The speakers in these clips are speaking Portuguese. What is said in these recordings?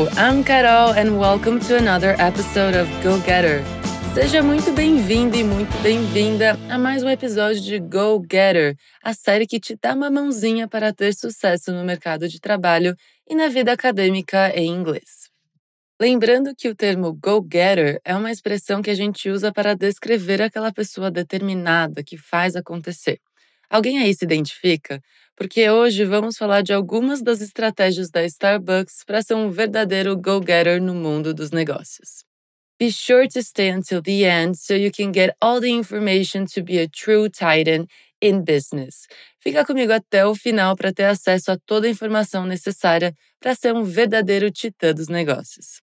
Hello, I'm Carol and welcome to another episode of Go Getter. Seja muito bem-vindo e muito bem-vinda a mais um episódio de Go Getter, a série que te dá uma mãozinha para ter sucesso no mercado de trabalho e na vida acadêmica em inglês. Lembrando que o termo Go Getter é uma expressão que a gente usa para descrever aquela pessoa determinada que faz acontecer. Alguém aí se identifica? Porque hoje vamos falar de algumas das estratégias da Starbucks para ser um verdadeiro go-getter no mundo dos negócios. Be sure to stay until the end so you can get all the information to be a true titan in business. Fica comigo até o final para ter acesso a toda a informação necessária para ser um verdadeiro titã dos negócios.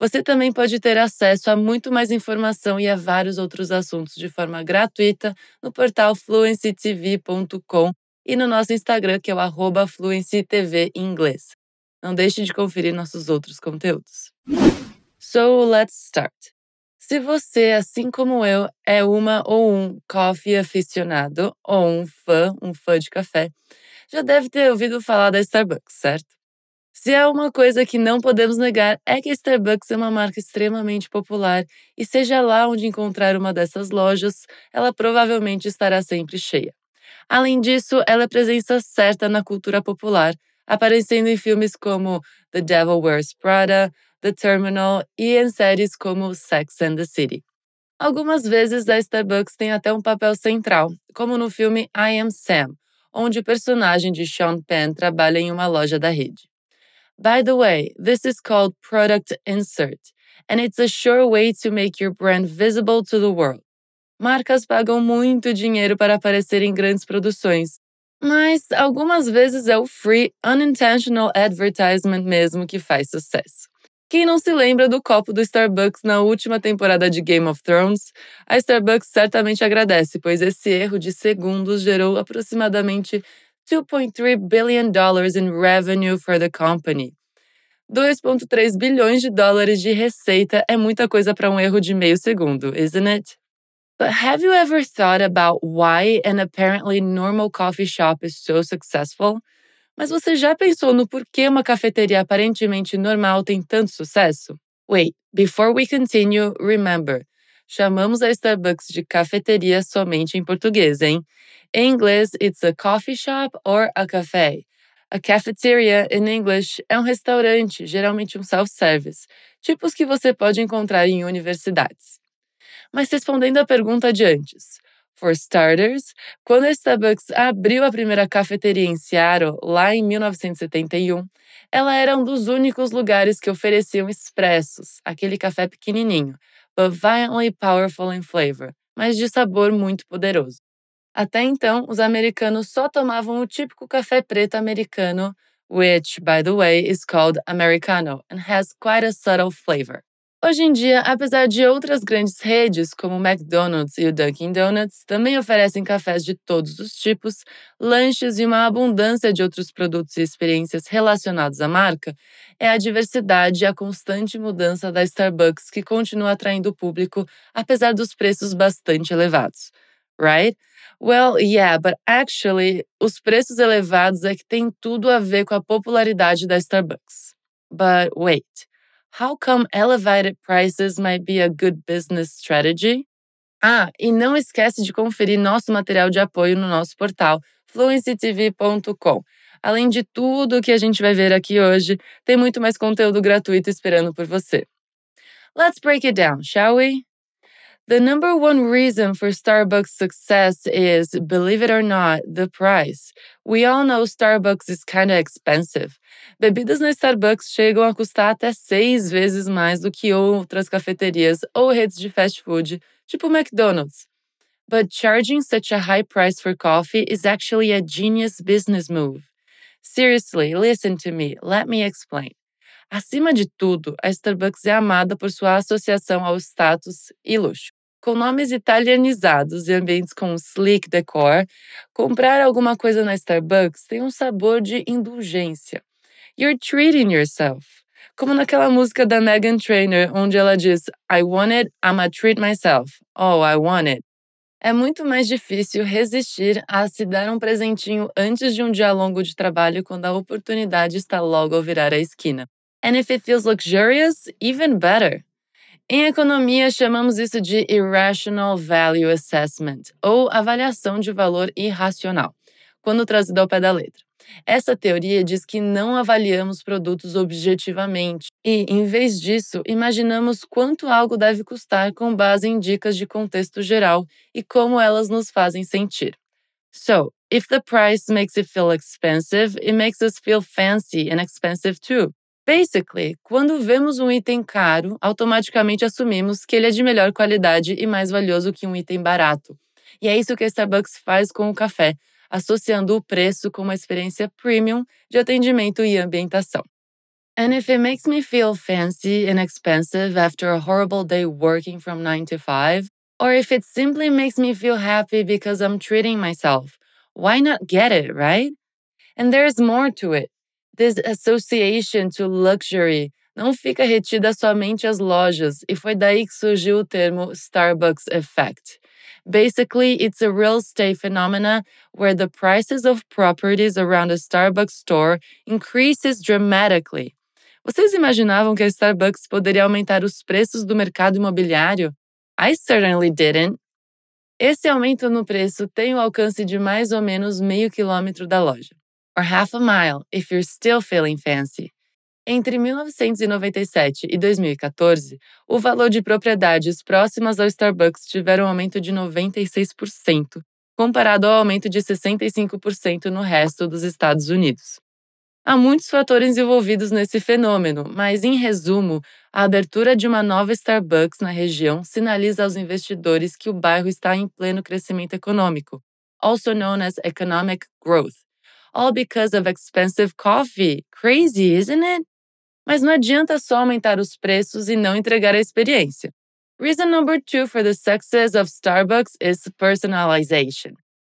Você também pode ter acesso a muito mais informação e a vários outros assuntos de forma gratuita no portal fluencytv.com e no nosso Instagram, que é o FluencyTV em inglês. Não deixe de conferir nossos outros conteúdos. So, let's start. Se você, assim como eu, é uma ou um coffee aficionado ou um fã, um fã de café, já deve ter ouvido falar da Starbucks, certo? Se há uma coisa que não podemos negar é que a Starbucks é uma marca extremamente popular e seja lá onde encontrar uma dessas lojas, ela provavelmente estará sempre cheia. Além disso, ela é presença certa na cultura popular, aparecendo em filmes como The Devil Wears Prada, The Terminal e em séries como Sex and the City. Algumas vezes a Starbucks tem até um papel central, como no filme I Am Sam, onde o personagem de Sean Penn trabalha em uma loja da rede. By the way, this is called product insert, and it's a sure way to make your brand visible to the world. Marcas pagam muito dinheiro para aparecer em grandes produções, mas algumas vezes é o free unintentional advertisement mesmo que faz sucesso. Quem não se lembra do copo do Starbucks na última temporada de Game of Thrones? A Starbucks certamente agradece, pois esse erro de segundos gerou aproximadamente 2.3 billion dollars in revenue for the company. 2.3 bilhões de dólares de receita é muita coisa para um erro de meio segundo, isn't it? But have you ever thought about why an apparently normal coffee shop is so successful? Mas você já pensou no porquê uma cafeteria aparentemente normal tem tanto sucesso? Wait, before we continue, remember, chamamos a Starbucks de cafeteria somente em português, hein? Em inglês, it's a coffee shop or a café. A cafeteria, in English, é um restaurante, geralmente um self-service, tipos que você pode encontrar em universidades. Mas respondendo à pergunta de antes, for starters, quando a Starbucks abriu a primeira cafeteria em Seattle, lá em 1971, ela era um dos únicos lugares que ofereciam expressos, aquele café pequenininho, but violently powerful in flavor, mas de sabor muito poderoso. Até então, os americanos só tomavam o típico café preto americano, which, by the way, is called Americano and has quite a subtle flavor. Hoje em dia, apesar de outras grandes redes, como o McDonald's e o Dunkin' Donuts, também oferecem cafés de todos os tipos, lanches e uma abundância de outros produtos e experiências relacionados à marca, é a diversidade e a constante mudança da Starbucks que continua atraindo o público, apesar dos preços bastante elevados. Right? Well, yeah, but actually, os preços elevados é que tem tudo a ver com a popularidade da Starbucks. But wait, how come elevated prices might be a good business strategy? Ah, e não esquece de conferir nosso material de apoio no nosso portal fluencytv.com. Além de tudo que a gente vai ver aqui hoje, tem muito mais conteúdo gratuito esperando por você. Let's break it down, shall we? The number one reason for Starbucks' success is, believe it or not, the price. We all know Starbucks is kind of expensive. Bebidas na Starbucks chegam a custar até seis vezes mais do que outras cafeterias ou redes de fast food, tipo McDonald's. But charging such a high price for coffee is actually a genius business move. Seriously, listen to me, let me explain. Acima de tudo, a Starbucks é amada por sua associação ao status e luxo. Com nomes italianizados e ambientes com sleek decor, comprar alguma coisa na Starbucks tem um sabor de indulgência. You're treating yourself. Como naquela música da Megan Trainor, onde ela diz: I want it, I'ma treat myself. Oh, I want it. É muito mais difícil resistir a se dar um presentinho antes de um dia longo de trabalho quando a oportunidade está logo ao virar a esquina. And if it feels luxurious, even better. Em economia, chamamos isso de Irrational Value Assessment, ou avaliação de valor irracional, quando trazido ao pé da letra. Essa teoria diz que não avaliamos produtos objetivamente e, em vez disso, imaginamos quanto algo deve custar com base em dicas de contexto geral e como elas nos fazem sentir. So, if the price makes it feel expensive, it makes us feel fancy and expensive too. Basically, quando vemos um item caro, automaticamente assumimos que ele é de melhor qualidade e mais valioso que um item barato. E é isso que a Starbucks faz com o café, associando o preço com uma experiência premium de atendimento e ambientação. And if it makes me feel fancy and expensive after a horrible day working from 9 to 5, or if it simply makes me feel happy because I'm treating myself, why not get it, right? And there's more to it. This association to luxury não fica retida somente às lojas, e foi daí que surgiu o termo Starbucks Effect. Basically, it's a real estate phenomena where the prices of properties around a Starbucks store increases dramatically. Vocês imaginavam que a Starbucks poderia aumentar os preços do mercado imobiliário? I certainly didn't. Esse aumento no preço tem o alcance de mais ou menos meio quilômetro da loja or half a mile if you're still feeling fancy. Entre 1997 e 2014, o valor de propriedades próximas ao Starbucks tiveram um aumento de 96%, comparado ao aumento de 65% no resto dos Estados Unidos. Há muitos fatores envolvidos nesse fenômeno, mas, em resumo, a abertura de uma nova Starbucks na região sinaliza aos investidores que o bairro está em pleno crescimento econômico, also known as economic growth, all because of expensive coffee. Crazy, isn't it? Mas não adianta só aumentar os preços e não entregar a experiência. Reason number two for the success of Starbucks is personalization.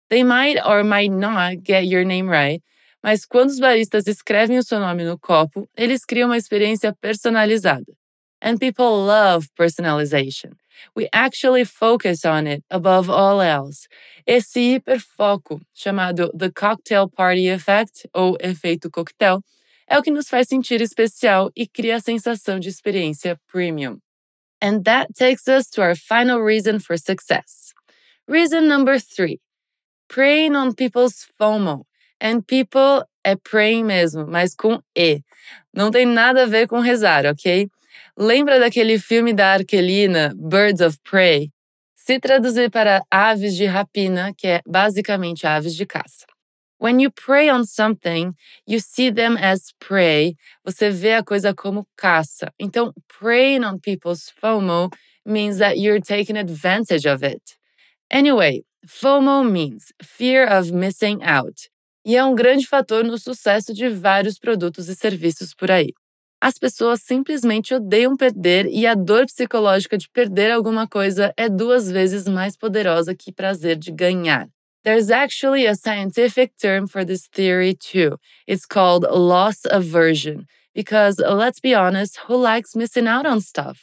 They might or might not get your name right, mas quando os baristas escrevem o seu nome no copo, eles criam uma experiência personalizada. And people love personalization. We actually focus on it above all else. Esse hiperfoco, chamado The Cocktail Party Effect, ou efeito coquetel, é o que nos faz sentir especial e cria a sensação de experiência premium. And that takes us to our final reason for success. Reason number three preying on people's FOMO. And people é praying mesmo, mas com E. Não tem nada a ver com rezar, ok? Lembra daquele filme da Arquelina, Birds of Prey? Se traduzir para aves de rapina, que é basicamente aves de caça. When you prey on something, you see them as prey. Você vê a coisa como caça. Então, preying on people's FOMO means that you're taking advantage of it. Anyway, FOMO means fear of missing out. E é um grande fator no sucesso de vários produtos e serviços por aí. As pessoas simplesmente odeiam perder e a dor psicológica de perder alguma coisa é duas vezes mais poderosa que o prazer de ganhar. There's actually a scientific term for this theory too. It's called loss aversion. Because let's be honest, who likes missing out on stuff?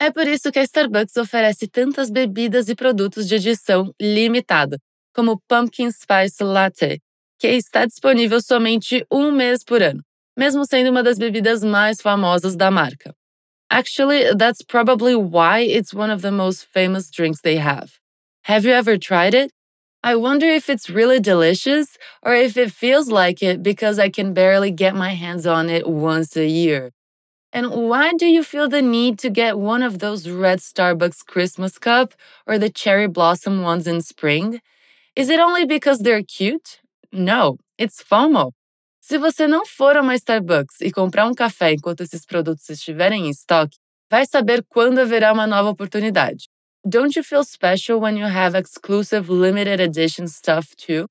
É por isso que a Starbucks oferece tantas bebidas e produtos de edição limitada, como Pumpkin Spice Latte, que está disponível somente um mês por ano mesmo sendo uma das bebidas mais famosas da marca. Actually, that's probably why it's one of the most famous drinks they have. Have you ever tried it? I wonder if it's really delicious or if it feels like it because I can barely get my hands on it once a year. And why do you feel the need to get one of those red Starbucks Christmas cup or the cherry blossom ones in spring? Is it only because they're cute? No, it's FOMO. Se você não for a uma Starbucks e comprar um café enquanto esses produtos estiverem em estoque, vai saber quando haverá uma nova oportunidade. Don't you feel special when you have exclusive limited edition stuff too?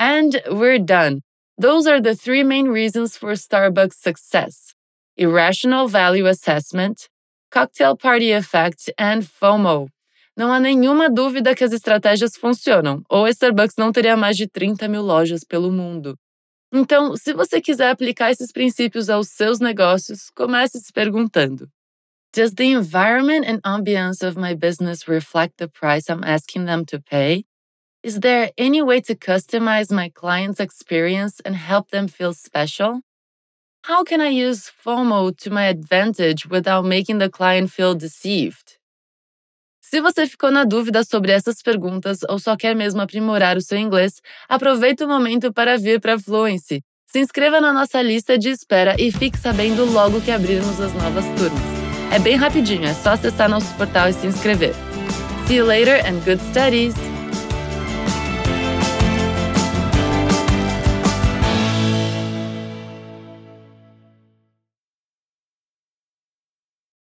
And we're done. Those are the three main reasons for Starbucks success irrational value assessment, cocktail party effect, and FOMO. Não há nenhuma dúvida que as estratégias funcionam, ou a Starbucks não teria mais de 30 mil lojas pelo mundo. Então, se você quiser aplicar esses princípios aos seus negócios, comece se perguntando: Does the environment and ambiance of my business reflect the price I'm asking them to pay? Is there any way to customize my client's experience and help them feel special? How can I use FOMO to my advantage without making the client feel deceived? Se você ficou na dúvida sobre essas perguntas ou só quer mesmo aprimorar o seu inglês, aproveite o momento para vir para a Fluency. Se inscreva na nossa lista de espera e fique sabendo logo que abrirmos as novas turmas. É bem rapidinho, é só acessar nosso portal e se inscrever. See you later and good studies!